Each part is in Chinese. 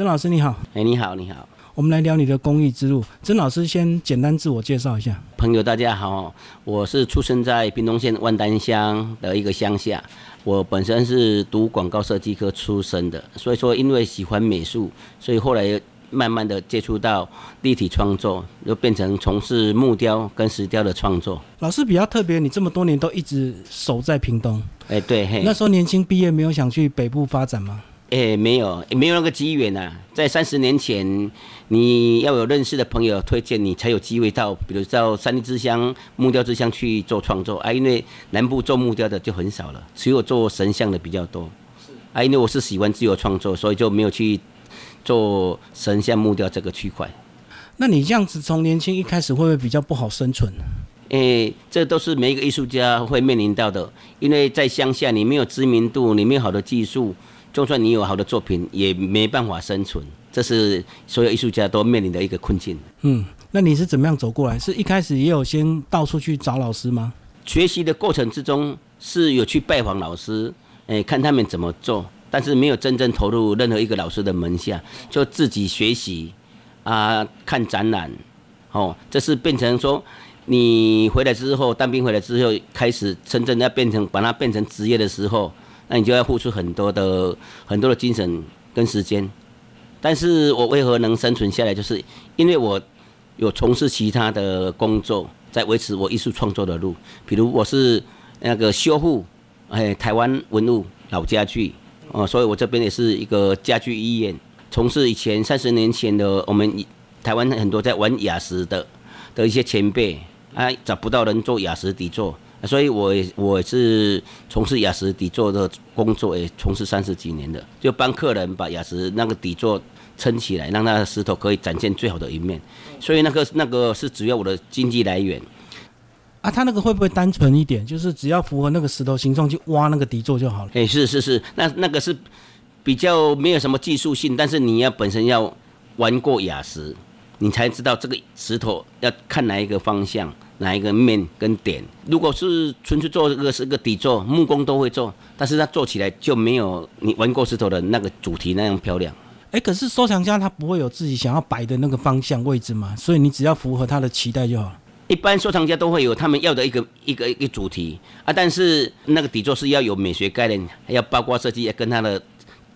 曾老师你好，哎，你好，你好，我们来聊你的公益之路。曾老师先简单自我介绍一下。朋友大家好，我是出生在屏东县万丹乡的一个乡下，我本身是读广告设计科出身的，所以说因为喜欢美术，所以后来慢慢的接触到立体创作，又变成从事木雕跟石雕的创作。老师比较特别，你这么多年都一直守在屏东，哎，对，嘿，那时候年轻毕业没有想去北部发展吗？哎，没有，没有那个机缘呐。在三十年前，你要有认识的朋友推荐你，才有机会到，比如到三地之乡、木雕之乡去做创作啊。因为南部做木雕的就很少了，只有做神像的比较多。是啊，因为我是喜欢自由创作，所以就没有去做神像木雕这个区块。那你这样子从年轻一开始，会不会比较不好生存？诶，这都是每一个艺术家会面临到的，因为在乡下，你没有知名度，你没有好的技术。就算你有好的作品，也没办法生存，这是所有艺术家都面临的一个困境。嗯，那你是怎么样走过来？是一开始也有先到处去找老师吗？学习的过程之中是有去拜访老师，诶，看他们怎么做，但是没有真正投入任何一个老师的门下，就自己学习啊，看展览，哦，这是变成说你回来之后，当兵回来之后，开始真正要变成把它变成职业的时候。那你就要付出很多的很多的精神跟时间，但是我为何能生存下来？就是因为我有从事其他的工作，在维持我艺术创作的路。比如我是那个修复哎台湾文物老家具哦，所以我这边也是一个家具医院，从事以前三十年前的我们台湾很多在玩雅石的的一些前辈啊，找不到人做雅石底座。所以，我也我是从事雅石底座的工作，也从事三十几年的，就帮客人把雅石那个底座撑起来，让那个石头可以展现最好的一面。所以，那个那个是主要我的经济来源。啊，他那个会不会单纯一点？就是只要符合那个石头形状，去挖那个底座就好了。哎，是是是，那那个是比较没有什么技术性，但是你要本身要玩过雅石，你才知道这个石头要看哪一个方向。哪一个面跟点？如果是纯粹做这个是个底座，木工都会做，但是它做起来就没有你玩过石头的那个主题那样漂亮。哎，可是收藏家他不会有自己想要摆的那个方向位置嘛？所以你只要符合他的期待就好。一般收藏家都会有他们要的一个一个一个主题啊，但是那个底座是要有美学概念，还要包括设计，要跟他的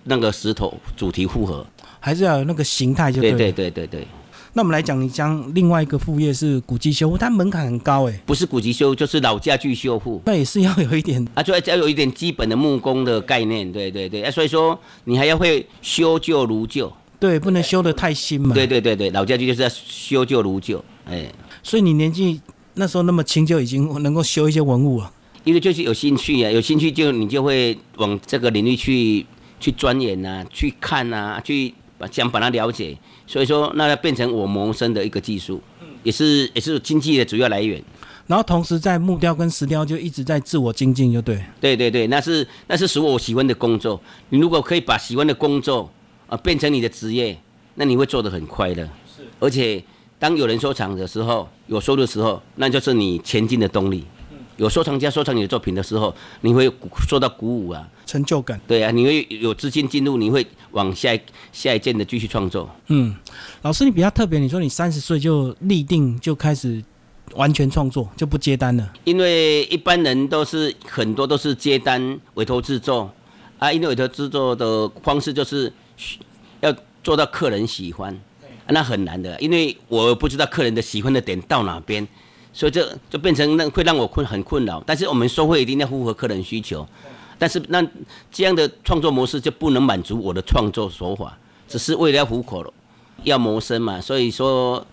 那个石头主题符合，还是要有那个形态就对。对对对对对。那我们来讲，你将另外一个副业是古籍修复，它门槛很高哎，不是古籍修，就是老家具修复，那也是要有一点 啊，就要要有一点基本的木工的概念，对对对，啊，所以说你还要会修旧如旧，对，不能修的太新嘛，对对对对，老家具就是要修旧如旧，哎，所以你年纪那时候那么轻就已经能够修一些文物了，因为就是有兴趣呀，有兴趣就你就会往这个领域去去钻研呐，去看呐，去把想把它了解。所以说，那要变成我谋生的一个技术，也是也是经济的主要来源。然后同时在木雕跟石雕就一直在自我精进，就对。对对对，那是那是属我喜欢的工作。你如果可以把喜欢的工作啊变成你的职业，那你会做得很快乐。是。而且当有人收藏的时候，有收入的时候，那就是你前进的动力。有收藏家收藏你的作品的时候，你会受到鼓舞啊，成就感。对啊，你会有资金进入，你会往下下一件的继续创作。嗯，老师你比较特别，你说你三十岁就立定就开始完全创作，就不接单了。因为一般人都是很多都是接单委托制作啊，因为委托制作的方式就是要做到客人喜欢，那很难的，因为我不知道客人的喜欢的点到哪边。所以这就变成那会让我困很困扰，但是我们收费一定要符合客人需求，但是那这样的创作模式就不能满足我的创作手法，只是为了糊口了，要谋生嘛。所以说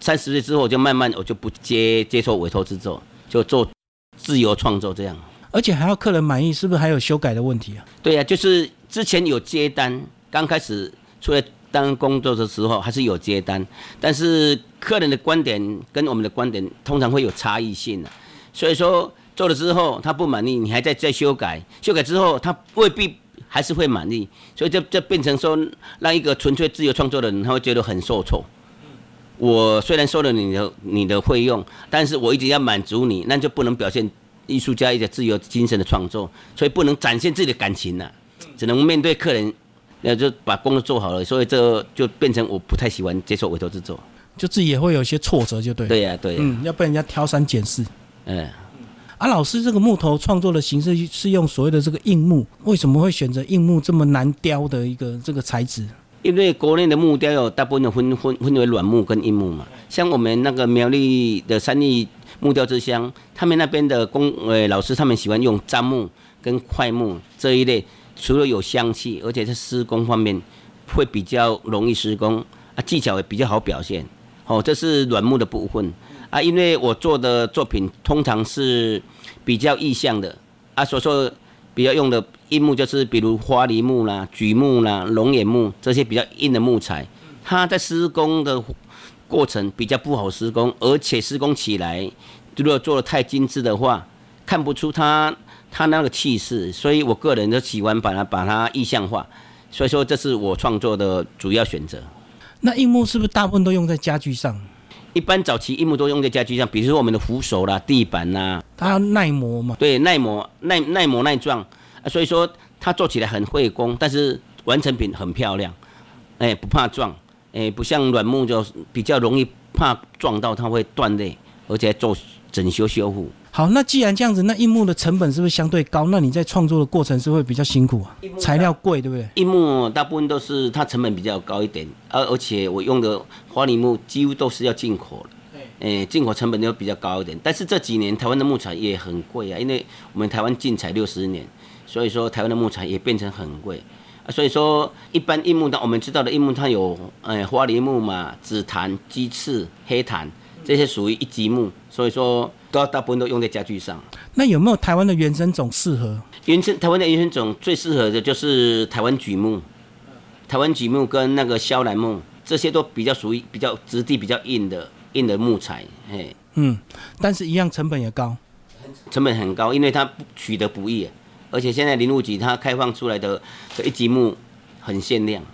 三十岁之后就慢慢我就不接接受委托制作，就做自由创作这样。而且还要客人满意，是不是还有修改的问题啊？对呀，就是之前有接单，刚开始出来。当工作的时候还是有接单，但是客人的观点跟我们的观点通常会有差异性的，所以说做了之后他不满意，你还在再修改，修改之后他未必还是会满意，所以这这变成说让一个纯粹自由创作的人他会觉得很受挫。我虽然收了你的你的费用，但是我一直要满足你，那就不能表现艺术家一个自由精神的创作，所以不能展现自己的感情了，只能面对客人。那就把工作做好了，所以这就变成我不太喜欢接受委托制作。就自己也会有一些挫折，就对。对呀，对。嗯，要被人家挑三拣四。嗯。啊，老师，这个木头创作的形式是用所谓的这个硬木，为什么会选择硬木这么难雕的一个这个材质？因为国内的木雕有大部分的分分分为软木跟硬木嘛。像我们那个苗栗的三立木雕之乡，他们那边的工呃老师，他们喜欢用樟木跟块木这一类，除了有香气，而且在施工方面会比较容易施工啊，技巧也比较好表现。哦，这是软木的部分啊，因为我做的作品通常是。比较意象的啊，所说比较用的硬木就是比如花梨木啦、榉木啦、龙眼木这些比较硬的木材，它在施工的过程比较不好施工，而且施工起来如果做的太精致的话，看不出它它那个气势，所以我个人就喜欢把它把它意象化，所以说这是我创作的主要选择。那硬木是不是大部分都用在家具上？一般早期硬木都用在家具上，比如说我们的扶手啦、地板啦，它要耐磨嘛。对，耐磨、耐耐磨、耐撞啊，所以说它做起来很费工，但是完成品很漂亮，哎，不怕撞，哎，不像软木就比较容易怕撞到，它会断裂，而且做整修修复。好，那既然这样子，那硬木的成本是不是相对高？那你在创作的过程是会比较辛苦啊？材料贵，对不对？硬木大部分都是它成本比较高一点，而而且我用的花梨木几乎都是要进口的，诶，进口成本就比较高一点。但是这几年台湾的木材也很贵啊，因为我们台湾禁采六十年，所以说台湾的木材也变成很贵啊。所以说一般硬木，我们知道的硬木它有，诶，花梨木嘛，紫檀、鸡翅、黑檀这些属于一级木，所以说。都要大部分都用在家具上。那有没有台湾的原生种适合？原生台湾的原生种最适合的就是台湾榉木，台湾榉木跟那个肖楠木，这些都比较属于比较质地比较硬的硬的木材。嘿，嗯，但是一样成本也高，成本很高，因为它取得不易，而且现在林务局它开放出来的这一级木很限量。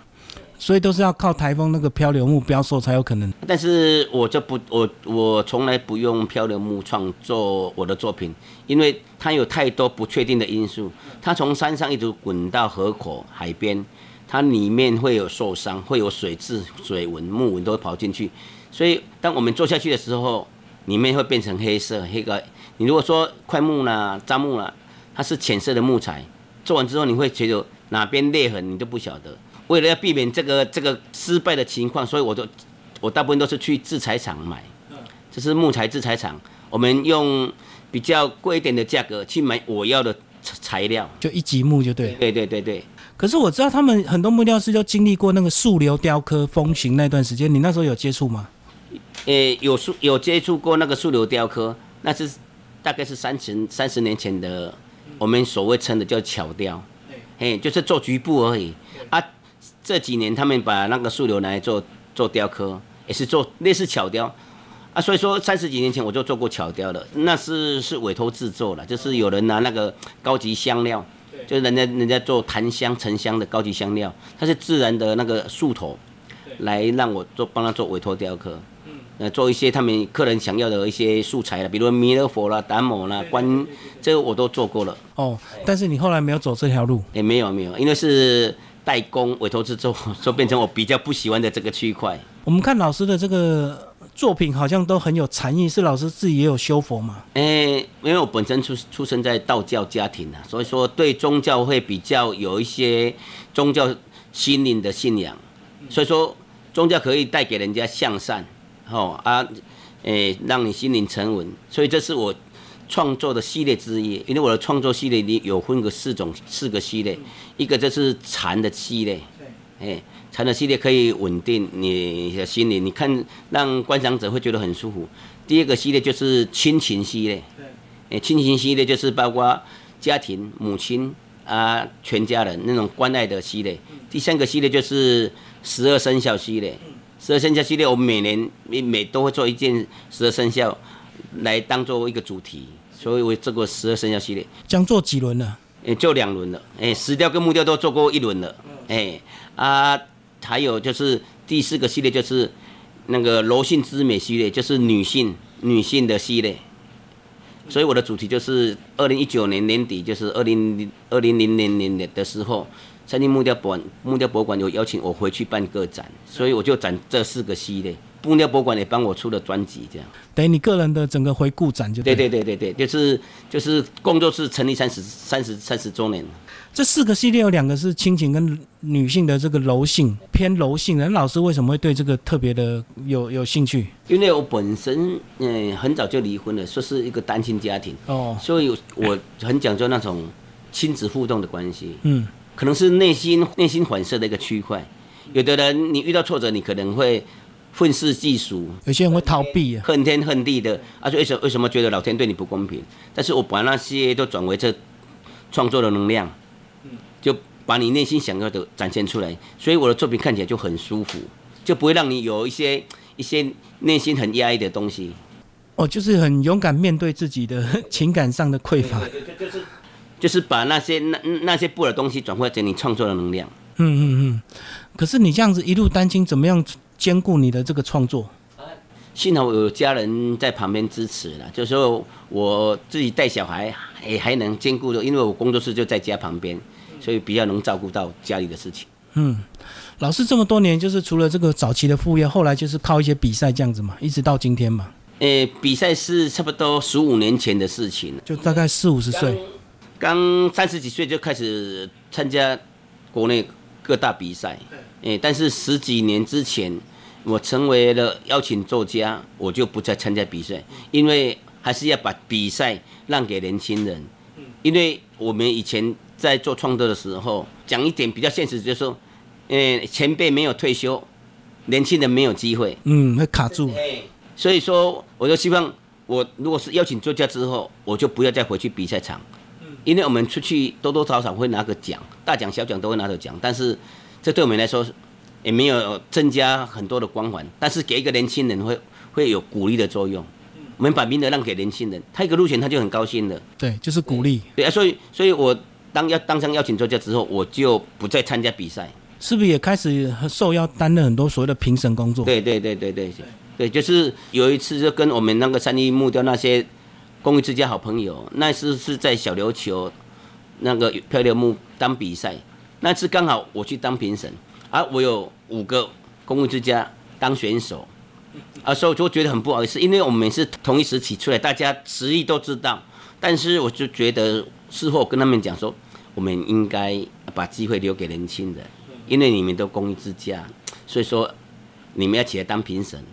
所以都是要靠台风那个漂流木标售才有可能。但是我就不，我我从来不用漂流木创作我的作品，因为它有太多不确定的因素。它从山上一直滚到河口、海边，它里面会有受伤，会有水渍、水纹、木纹都会跑进去。所以当我们做下去的时候，里面会变成黑色。黑个，你如果说块木啦、樟木啦，它是浅色的木材，做完之后你会觉得哪边裂痕，你都不晓得。为了要避免这个这个失败的情况，所以我都我大部分都是去制材厂买，这是木材制材厂，我们用比较贵一点的价格去买我要的材料，就一级木就对。对对对对。可是我知道他们很多木雕师都经历过那个树流雕刻风行那段时间，你那时候有接触吗？呃，有树有接触过那个树流雕刻，那是大概是三十三十年前的，我们所谓称的叫巧雕，嘿，就是做局部而已啊。这几年他们把那个树瘤拿来做做雕刻，也是做类似巧雕啊。所以说三十几年前我就做过巧雕了，那是是委托制作了，就是有人拿那个高级香料，就是人家人家做檀香、沉香的高级香料，它是自然的那个树头，来让我做帮他做委托雕刻，呃，做一些他们客人想要的一些素材了，比如弥勒佛啦、达摩啦、观，这个我都做过了。哦，但是你后来没有走这条路？也没有没有，因为是。代工委托制作，就变成我比较不喜欢的这个区块。我们看老师的这个作品，好像都很有禅意，是老师自己也有修佛吗？诶，因为我本身出出生在道教家庭啊，所以说对宗教会比较有一些宗教心灵的信仰，所以说宗教可以带给人家向善，哦啊，诶，让你心灵沉稳，所以这是我。创作的系列之一，因为我的创作系列里有分个四种四个系列，一个就是禅的系列，哎，禅的系列可以稳定你的心灵，你看让观赏者会觉得很舒服。第二个系列就是亲情系列，哎，亲情系列就是包括家庭、母亲啊，全家人那种关爱的系列。第三个系列就是十二生肖系列，十二生肖系列我们每年每每都会做一件十二生肖来当做一个主题。所以我做过十二生肖系列，将做几轮了？诶，就两轮了。诶，石雕跟木雕都做过一轮了。诶，啊，还有就是第四个系列就是那个柔性之美系列，就是女性女性的系列。所以我的主题就是二零一九年年底，就是二零二零零零年的的时候，三立木雕博木雕博物馆有邀请我回去办个展，所以我就展这四个系列。木雕博物馆也帮我出了专辑，这样。等于你个人的整个回顾展就对对对对对，就是就是工作室成立三十三十三十周年。这四个系列有两个是亲情跟女性的这个柔性偏柔性的，老师为什么会对这个特别的有有兴趣？因为我本身嗯很早就离婚了，说是一个单亲家庭哦，所以我很讲究那种亲子互动的关系。嗯，可能是内心内心反射的一个区块。有的人你遇到挫折，你可能会愤世嫉俗；有些人会逃避，恨天恨地的。啊，为什么为什么觉得老天对你不公平？但是我把那些都转为这创作的能量。就把你内心想要的展现出来，所以我的作品看起来就很舒服，就不会让你有一些一些内心很压抑的东西。哦，就是很勇敢面对自己的 情感上的匮乏。对对对，就是就是把那些那那些不的东西转化成你创作的能量。嗯嗯嗯。可是你这样子一路担心，怎么样兼顾你的这个创作？幸好有家人在旁边支持了，就是说我自己带小孩也还能兼顾的，因为我工作室就在家旁边。所以比较能照顾到家里的事情。嗯，老师这么多年，就是除了这个早期的副业，后来就是靠一些比赛这样子嘛，一直到今天嘛。诶，比赛是差不多十五年前的事情就大概四五十岁，刚三十几岁就开始参加国内各大比赛。诶，但是十几年之前，我成为了邀请作家，我就不再参加比赛，因为还是要把比赛让给年轻人。因为我们以前。在做创作的时候，讲一点比较现实，就是说，呃，前辈没有退休，年轻人没有机会，嗯，会卡住。所以说，我就希望，我如果是邀请作家之后，我就不要再回去比赛场，因为我们出去多多少少会拿个奖，大奖小奖都会拿到奖，但是这对我们来说也没有增加很多的光环，但是给一个年轻人会会有鼓励的作用。我们把名额让给年轻人，他一个入选他就很高兴的。对，就是鼓励。对啊，所以所以我。当要当上邀请作家之后，我就不再参加比赛，是不是也开始受邀担任很多所谓的评审工作？对对对对对对，就是有一次就跟我们那个三一木雕那些公益之家好朋友，那次是在小琉球那个漂流木当比赛，那次刚好我去当评审，而我有五个公益之家当选手，啊，所以我就觉得很不好意思，因为我们是同一时期出来，大家实力都知道，但是我就觉得。事后跟他们讲说，我们应该把机会留给年轻人，因为你们都公益之家，所以说你们要起来当评审，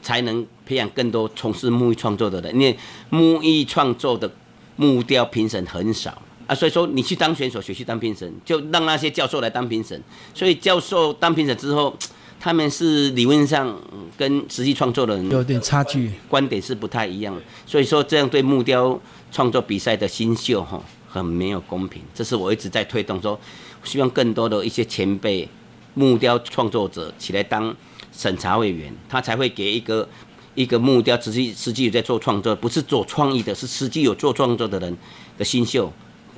才能培养更多从事木艺创作的人。因为木艺创作的木雕评审很少啊，所以说你去当选手，学去当评审，就让那些教授来当评审。所以教授当评审之后，他们是理论上跟实际创作的人有点差距，观点是不太一样。所以说这样对木雕。创作比赛的新秀哈很没有公平，这是我一直在推动，说希望更多的一些前辈木雕创作者起来当审查委员，他才会给一个一个木雕实际实际有在做创作，不是做创意的，是实际有做创作的人的新秀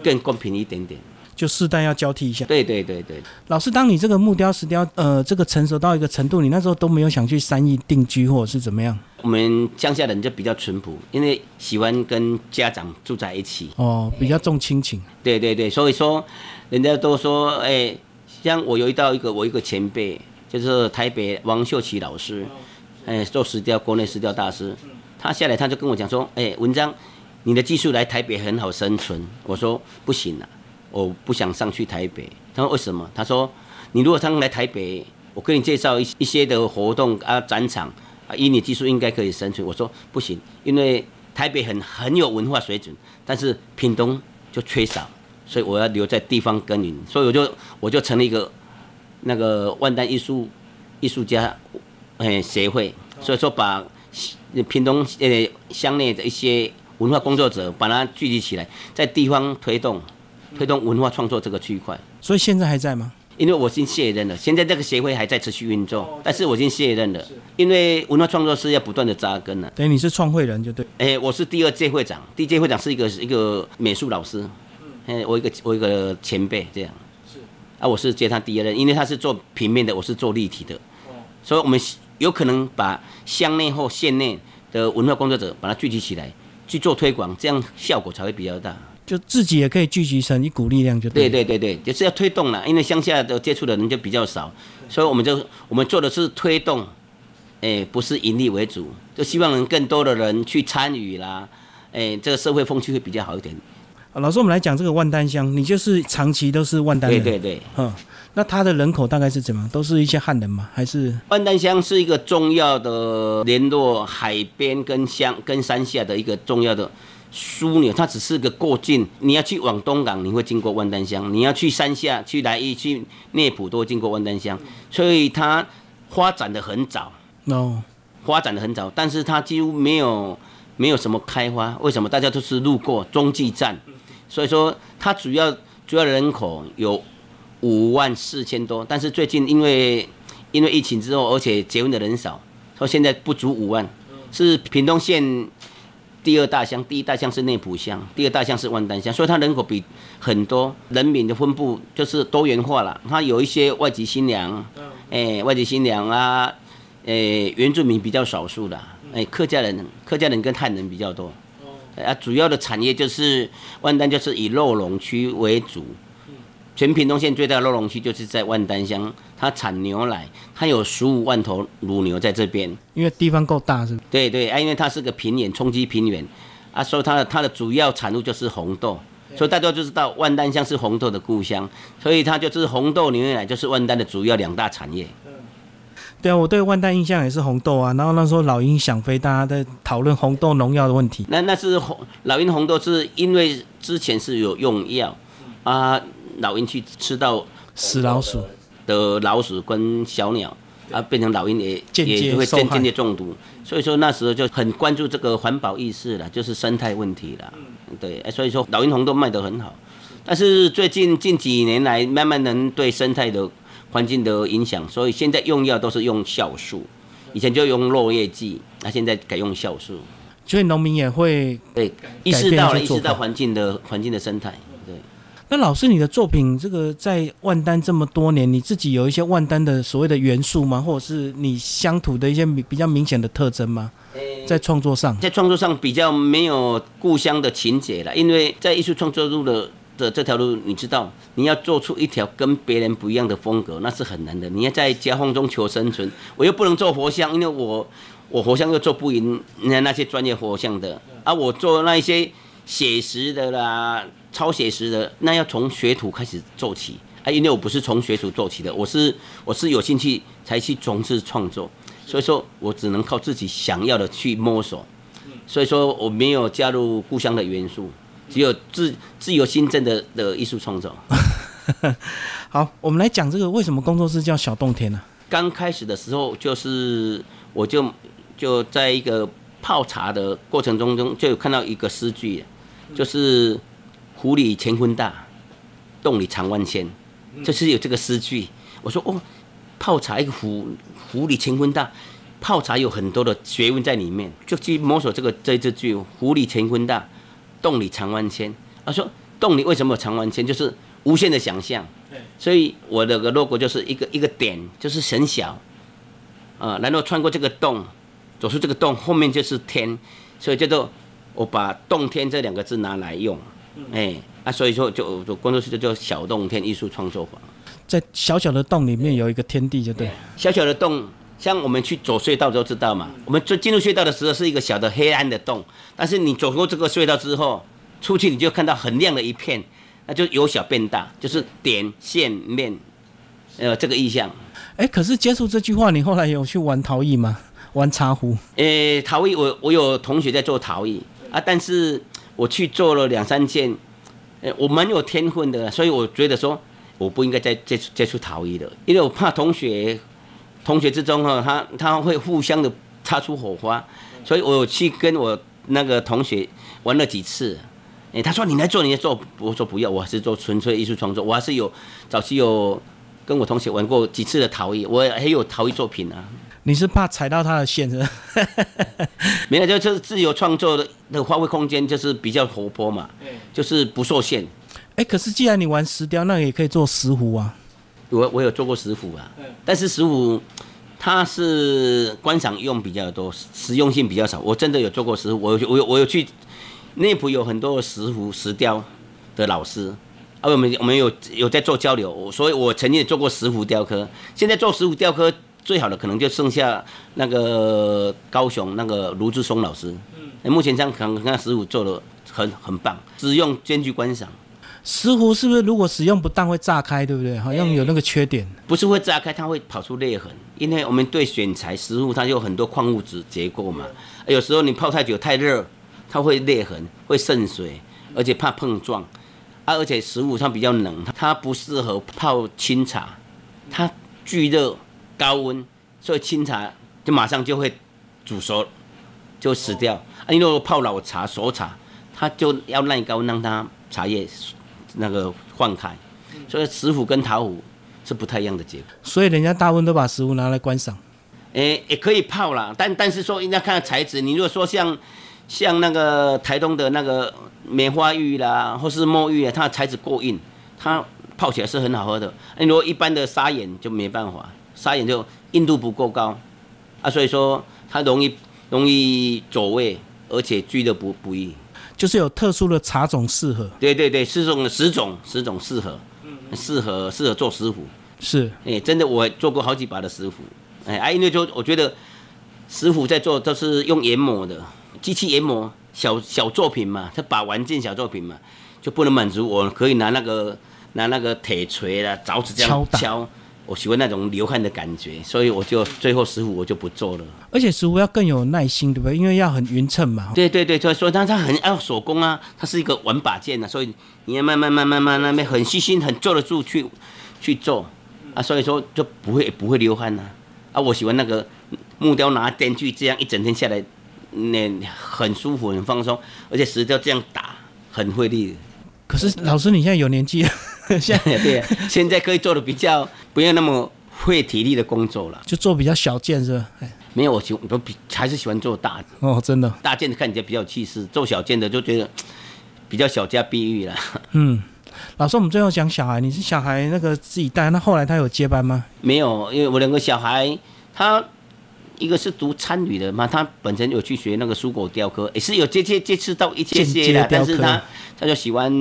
更公平一点点。就世代要交替一下。对对对对。老师，当你这个木雕石雕呃这个成熟到一个程度，你那时候都没有想去三义定居或者是怎么样？我们乡下人就比较淳朴，因为喜欢跟家长住在一起。哦，比较重亲情。对对对，所以说人家都说，哎，像我有遇到一个我一个前辈，就是台北王秀奇老师，哎，做石雕国内石雕大师，他下来他就跟我讲说，哎，文章，你的技术来台北很好生存。我说不行了。我不想上去台北。他说为什么？他说你如果上来台北，我给你介绍一一些的活动啊展场啊，以你技术应该可以生存。我说不行，因为台北很很有文化水准，但是屏东就缺少，所以我要留在地方耕耘。所以我就我就成立一个那个万代艺术艺术家诶协会，所以说把屏东呃乡内的一些文化工作者把它聚集起来，在地方推动。推动文化创作这个区块，所以现在还在吗？因为我已经卸任了，现在这个协会还在持续运作，但是我已经卸任了。因为文化创作是要不断的扎根了。等于你是创会人就对。哎，我是第二届会长，第一届会长是一个一个美术老师，嗯，我一个我一个前辈这样。是。啊，我是接他第二任，因为他是做平面的，我是做立体的。哦。所以我们有可能把乡内或县内的文化工作者把它聚集起来去做推广，这样效果才会比较大。就自己也可以聚集成一股力量，就对对。对对对，就是要推动了，因为乡下的接触的人就比较少，所以我们就我们做的是推动，哎，不是盈利为主，就希望能更多的人去参与啦，哎，这个社会风气会比较好一点。啊老师，我们来讲这个万丹乡，你就是长期都是万丹人，对对对，嗯，那它的人口大概是怎么样？都是一些汉人吗？还是万丹乡是一个重要的联络海边跟乡跟山下的一个重要的枢纽，它只是个过境。你要去往东港，你会经过万丹乡；你要去山下、去来义、去内埔，都会经过万丹乡。所以它发展的很早，哦？发展的很早，但是它几乎没有没有什么开发。为什么？大家都是路过中继站，所以说它主要主要人口有五万四千多，但是最近因为因为疫情之后，而且结婚的人少，所以现在不足五万，是屏东县第二大乡，第一大乡是内埔乡，第二大乡是万丹乡，所以它人口比很多，人民的分布就是多元化了。它有一些外籍新娘，哎、外籍新娘啊，诶、原住民比较少数的，哎、客家人、客家人跟汉人比较多。啊，主要的产业就是万丹，就是以肉龙区为主。全屏东县最大的肉龙区就是在万丹乡，它产牛奶，它有十五万头乳牛在这边。因为地方够大，是吗？对对，啊，因为它是个平原，冲击平原，啊，所以它的它的主要产物就是红豆，所以大家就知道万丹乡是红豆的故乡，所以它就是红豆牛奶就是万丹的主要两大产业。对啊，我对万代印象也是红豆啊。然后那时候老鹰想飞，大家在讨论红豆农药的问题。那那是红老鹰红豆，是因为之前是有用药啊，老鹰去吃到死老鼠，的老鼠跟小鸟啊，变成老鹰也间接也会受害间间接中毒，所以说那时候就很关注这个环保意识了，就是生态问题了。对，哎所以说老鹰红豆卖得很好，但是最近近几年来，慢慢能对生态的环境的影响，所以现在用药都是用酵素，以前就用落叶剂，那、现在改用酵素。所以农民也会。对，意识到了，意识到环境的环境的生态。对，那老师，你的作品这个在万丹这么多年，你自己有一些万丹的所谓的元素吗？或者是你乡土的一些比比较明显的特征吗？在创作上，在创作上比较没有故乡的情节了，因为在艺术创作路的的这条路，你知道，你要做出一条跟别人不一样的风格，那是很难的。你要在夹缝中求生存，我又不能做佛像，因为我我佛像又做不赢那那些专业佛像的，啊，我做那一些写实的啦、超写实的，那要从学徒开始做起。啊，因为我不是从学徒做起的，我是我是有兴趣才去从事创作，所以说我只能靠自己想要的去摸索，所以说我没有加入故乡的元素，只有自自由新政的的艺术创作。好，我们来讲这个为什么工作室叫小洞天呢、刚开始的时候，就是我就就在一个泡茶的过程中中，就有看到一个诗句，就是“湖里乾坤大，洞里藏万千”，就是有这个诗句。我说哦，泡茶一个湖，湖里乾坤大，泡茶有很多的学问在里面，就去摸索这个这这句“湖里乾坤大，洞里藏万千”。他说洞里为什么有藏万千？就是无限的想象。所以我的个 logo 就是一个一个点，就是很小，啊，然后穿过这个洞，走出这个洞，后面就是天，所以叫做我把“洞天”这两个字拿来用，哎，啊，所以说就就工作室就叫小洞天艺术创作坊。在小小的洞里面有一个天地，就对。小小的洞，像我们去走隧道都知道嘛，我们进进入隧道的时候是一个小的黑暗的洞，但是你走过这个隧道之后，出去你就看到很亮的一片，那就由小变大，就是点线面，呃，这个意象。哎，可是接触这句话，你后来有去玩陶艺吗？玩茶壶？诶，陶艺我我有同学在做陶艺啊，但是我去做了两三件，诶，我蛮有天分的，所以我觉得说我不应该再接触接触陶艺的，因为我怕同学同学之中哈，他他会互相的擦出火花，所以我有去跟我那个同学玩了几次。诶，他说你来做，你来做，我说不要，我还是做纯粹艺术创作，我还是有早期有跟我同学玩过几次的陶艺，我也有陶艺作品啊。你是怕踩到他的线是吧？没有，就就是自由创作的的发挥空间就是比较活泼嘛，就是不受限。哎，可是既然你玩石雕，那也可以做石壶啊。我我有做过石斧啊，但是石斧它是观赏用比较多，实用性比较少。我真的有做过石斧，我有我有我有去内埔有很多的石斧石雕，的老师，啊，我们我们有有在做交流，所以我曾经也做过石虎雕刻，现在做石虎雕刻最好的可能就剩下那个高雄那个卢志松老师，嗯，目前这样可能那石虎做的很很棒，实用兼具观赏。石斛是不是如果使用不当会炸开，对不对？好像有那个缺点。不是会炸开，它会跑出裂痕，因为我们对选材石斛它有很多矿物质结构嘛，有时候你泡太久太热，它会裂痕，会渗水，而且怕碰撞。啊，而且石斛它比较冷，它不适合泡清茶，它巨热高温，所以清茶就马上就会煮熟，就死掉。啊，你如果泡老茶熟茶，它就要耐高温让它茶叶。那个换开，所以石斛跟陶斛是不太一样的结果。所以人家大部分都把石斛拿来观赏。诶，也可以泡啦，但但是说应该看材质。你如果说像像那个台东的那个梅花玉啦，或是墨玉啊，它的材质过硬，它泡起来是很好喝的。你如果一般的砂岩就没办法，砂岩就硬度不够高啊，所以说它容易容易走位，而且聚的不不易。就是有特殊的茶种适合，对对对，十种十种十种适合，适合适合做石斛，是，哎，真的我做过好几把的石斛，哎啊，因为就我觉得石斛在做都是用研磨的，机器研磨小小作品嘛，它把玩件小作品嘛，就不能满足我可以拿那个拿那个铁锤啦凿子这样敲。我喜欢那种流汗的感觉，所以我就最后石斛我就不做了。而且石斛要更有耐心，对不对？因为要很匀称嘛。对对对，所以说它它很要手工啊，它是一个玩把件啊，所以你要慢慢慢慢慢那边很细心，很坐得住去去做啊，所以说就不会不会流汗呐。啊，我喜欢那个木雕拿电锯这样一整天下来，那很舒服很放松，而且石雕这样打很费力。可是老师，你现在有年纪了。现在对，现在可以做的比较不要那么费体力的工作了，就做比较小件是吧？没有，我喜我比还是喜欢做大的哦，真的大件的看起来比较气势，做小件的就觉得比较小家碧玉了。嗯，老师，我们最后讲小孩，你是小孩那个自己带，那后来他有接班吗？没有，因为我两个小孩，他一个是读参旅的嘛，他本身有去学那个蔬果雕刻，也是有接接接触到一些些的，但是他他就喜欢。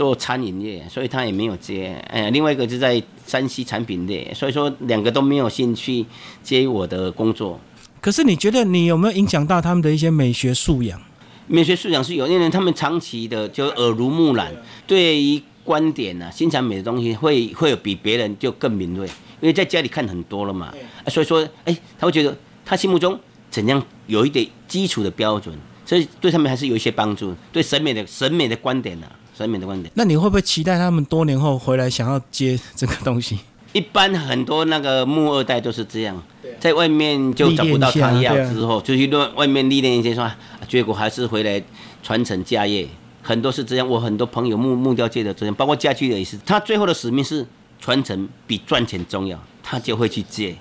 做餐饮业，所以他也没有接。哎，另外一个就在山西产品业，所以说两个都没有兴趣接我的工作。可是你觉得你有没有影响到他们的一些美学素养？美学素养是有，因为他们长期的就耳濡目染，对于观点呢、欣赏美的东西会会有比别人就更敏锐，因为在家里看很多了嘛。所以说，哎，他会觉得他心目中怎样有一点基础的标准，所以对他们还是有一些帮助，对审美的审美的观点呢。审美的观点，那你会不会期待他们多年后回来想要接这个东西？一般很多那个木二代都是这样，在外面就找不到汤药之后，就去外外面历练一些，说结果还是回来传承家业。很多是这样，我很多朋友木木雕界的这样，包括家具的也是，他最后的使命是传承比赚钱重要，他就会去接。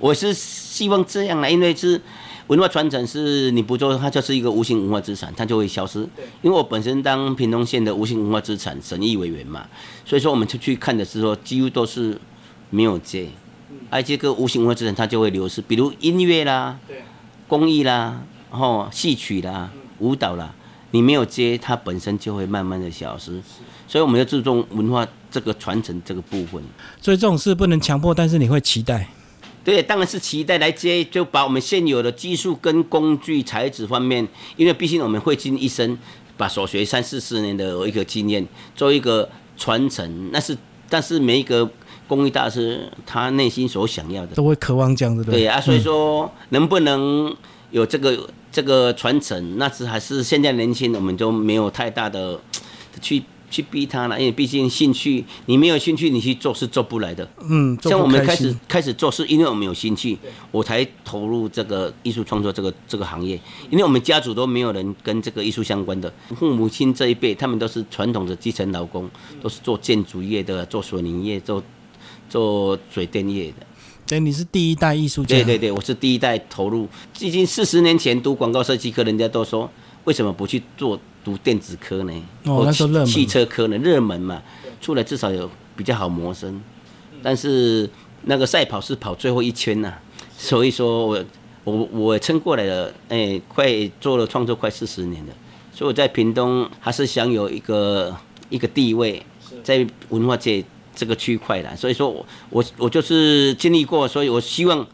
我是希望这样来，因为是。文化传承是你不做，它就是一个无形文化资产，它就会消失。因为我本身当屏东县的无形文化资产审议委员嘛，所以说我们出去看的时候，几乎都是没有接，而这个无形文化资产它就会流失。比如音乐啦，工艺啦，然后戏曲啦，舞蹈啦，你没有接，它本身就会慢慢的消失。所以我们要注重文化这个传承这个部分。所以这种事不能强迫，但是你会期待。对，当然是期待来接，就把我们现有的技术跟工具材质方面，因为毕竟我们会尽一生，把所学三四十年的一个经验做一个传承。那是，但是每一个工艺大师他内心所想要的，都会渴望这样子的。对啊，所以说能不能有这个这个传承，那是还是现在年轻，我们都没有太大的去。去逼他了，因为毕竟兴趣，你没有兴趣，你去做是做不来的。嗯，像我们开始开始做，是因为我们有兴趣，我才投入这个艺术创作这个这个行业。因为我们家族都没有人跟这个艺术相关的，父母亲这一辈，他们都是传统的基层劳工，都是做建筑业的，做水泥业，做做水电业的。对，你是第一代艺术家。对对对，我是第一代投入。已经四十年前读广告设计课，人家都说为什么不去做？读电子科呢，或汽车科呢，热门嘛，出来至少有比较好谋生。但是那个赛跑是跑最后一圈呐，所以说我我我撑过来了，哎，快做了创作快四十年了，所以我在屏东还是享有一个一个地位，在文化界这个区块的。所以说我我我就是经历过，所以我希望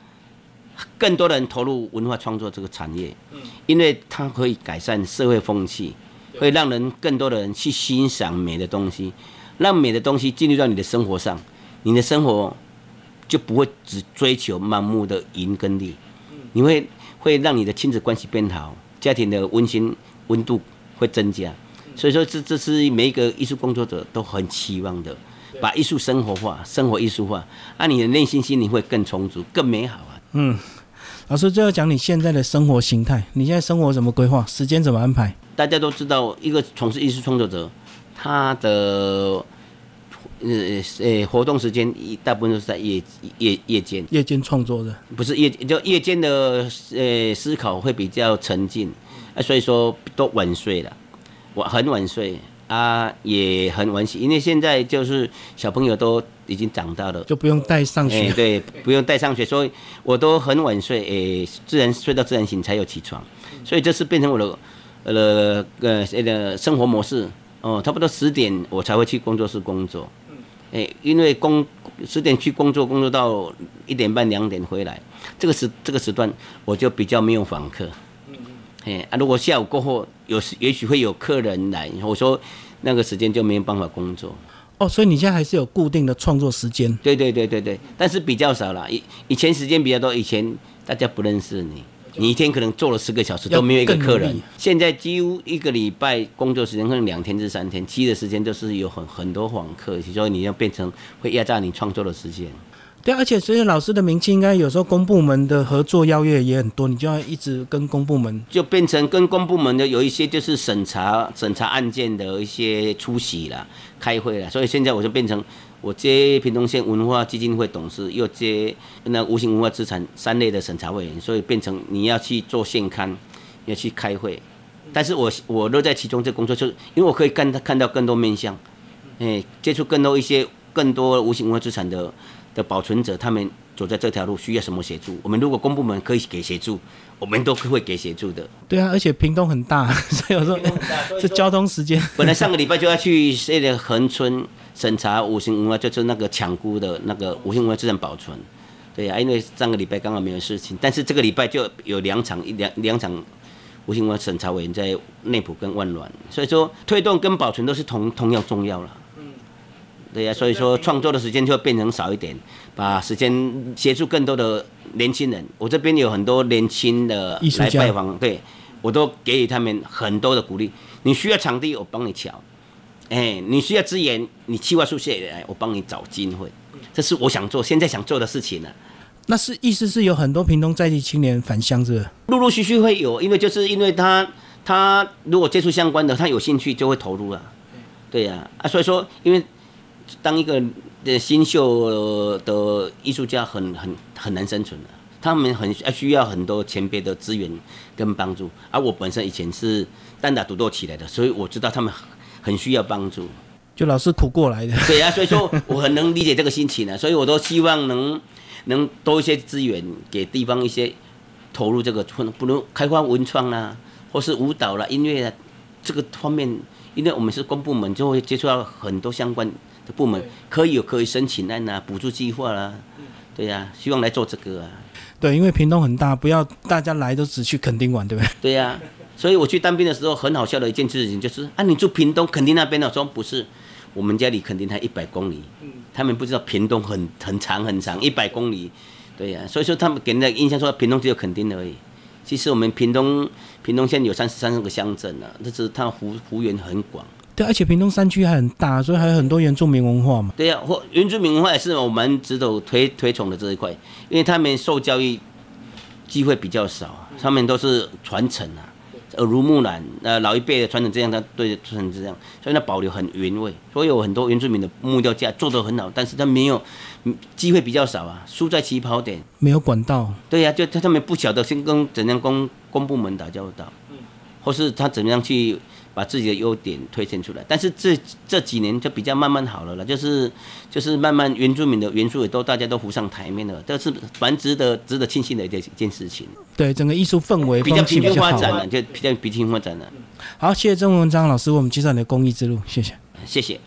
更多人投入文化创作这个产业，因为它可以改善社会风气，会让人更多的人去欣赏美的东西，让美的东西进入到你的生活上，你的生活就不会只追求盲目的赢跟利，你会会让你的亲子关系变好，家庭的温馨温度会增加。所以说，这这是每一个艺术工作者都很期望的，把艺术生活化、生活艺术化，啊，你的内心心灵会更充足、更美好啊。嗯，老师最后讲你现在的生活形态，你现在生活怎么规划，时间怎么安排？大家都知道，一个从事艺术创作者，他的呃呃活动时间一大部分都是在夜夜夜间，夜间创作的，不是夜就夜间的呃思考会比较沉静，啊，所以说都晚睡了。晚很晚睡啊，也很晚起，因为现在就是小朋友都已经长大了，就不用带上学。对，不用带上学，所以我都很晚睡，诶，自然睡到自然醒才有起床，所以这是变成我的呃呃那个生活模式。哦，差不多十点我才会去工作室工作，诶，因为工十点去工作，工作到一点半两点回来，这个时这个时段我就比较没有访客。如果下午过后有时，也许会有客人来，我说那个时间就没有办法工作。哦，所以你现在还是有固定的创作时间？对对对对对，但是比较少了。以以前时间比较多，以前大家不认识你，你一天可能做了十个小时都没有一个客人。现在几乎一个礼拜工作时间可能两天至三天，其余的时间都是有很很多访客，所以你要变成会压榨你创作的时间。对，而且所以老师的名气，应该有时候公部门的合作邀约也很多，你就要一直跟公部门，就变成跟公部门的有一些就是审查审查案件的一些出席了、开会了，所以现在我就变成我接屏东县文化基金会董事，又接那无形文化资产三类的审查委员，所以变成你要去做现刊，要去开会，但是我我都在其中这工作，就是因为我可以看看到更多面向，哎，接触更多一些更多无形文化资产的。的保存者，他们走在这条路需要什么协助？我们如果公部门可以给协助，我们都会给协助的。对啊，而且屏东很大，所以我说这交通时间。本来上个礼拜就要去那个横村审查五行文化，就是那个抢孤的那个五行文化资产保存。对啊，因为上个礼拜刚好没有事情，但是这个礼拜就有两场一两两场无形文化审查委员在内埔跟万峦，所以说推动跟保存都是同同样重要了。对呀，所以说创作的时间就会变成少一点，把时间协助更多的年轻人。我这边有很多年轻的来拜访，对我都给予他们很多的鼓励。你需要场地，我帮你瞧；哎，你需要资源，你计划书写来，我帮你找机会。这是我想做、现在想做的事情呢。那是意思是有很多屏东在地青年返乡，是陆陆续续会有，因为就是因为他他如果接触相关的，他有兴趣就会投入了。对呀，啊，所以说因为。当一个的新秀的艺术家很很很难生存的，他们很需要很多前辈的资源跟帮助。而我本身以前是单打独斗起来的，所以我知道他们很需要帮助。就老是苦过来的。对啊，所以说我很能理解这个心情呢。所以我都希望能能多一些资源给地方一些投入这个，不能开发文创啦，或是舞蹈啦、音乐啊这个方面，因为我们是公部门，就会接触到很多相关。部门可以有可以申请案呐，补助计划啦，对呀，希望来做这个啊。对，因为屏东很大，不要大家来都只去垦丁玩，对不对？对呀，所以我去当兵的时候，很好笑的一件事情就是，啊，你住屏东垦丁那边的，说不是，我们家离垦丁才一百公里，他们不知道屏东很很长很长，一百公里，对呀，所以说他们给人的印象说屏东只有垦丁而已，其实我们屏东屏东县有三十三个乡镇啊，这是它幅幅员很广。对，而且屏东山区还很大，所以还有很多原住民文化嘛。对呀，或原住民文化也是我们值得推推崇的这一块，因为他们受教育机会比较少，他们都是传承啊，耳濡目染，呃，老一辈的传承这样，他对传承这样，所以那保留很原味。所以有很多原住民的木雕架做得很好，但是他没有机会比较少啊，输在起跑点，没有管道。对呀，就他他们不晓得先跟怎样公公部门打交道。或是他怎么样去把自己的优点推荐出来。但是这这几年就比较慢慢好了了，就是就是慢慢原住民的元素也都大家都浮上台面了，这是蛮值得值得庆幸的一件一件事情。对，整个艺术氛围比较平均。发展了，就比较平均发展了。好，谢谢郑文章老师为我们介绍你的公益之路，谢谢。谢谢。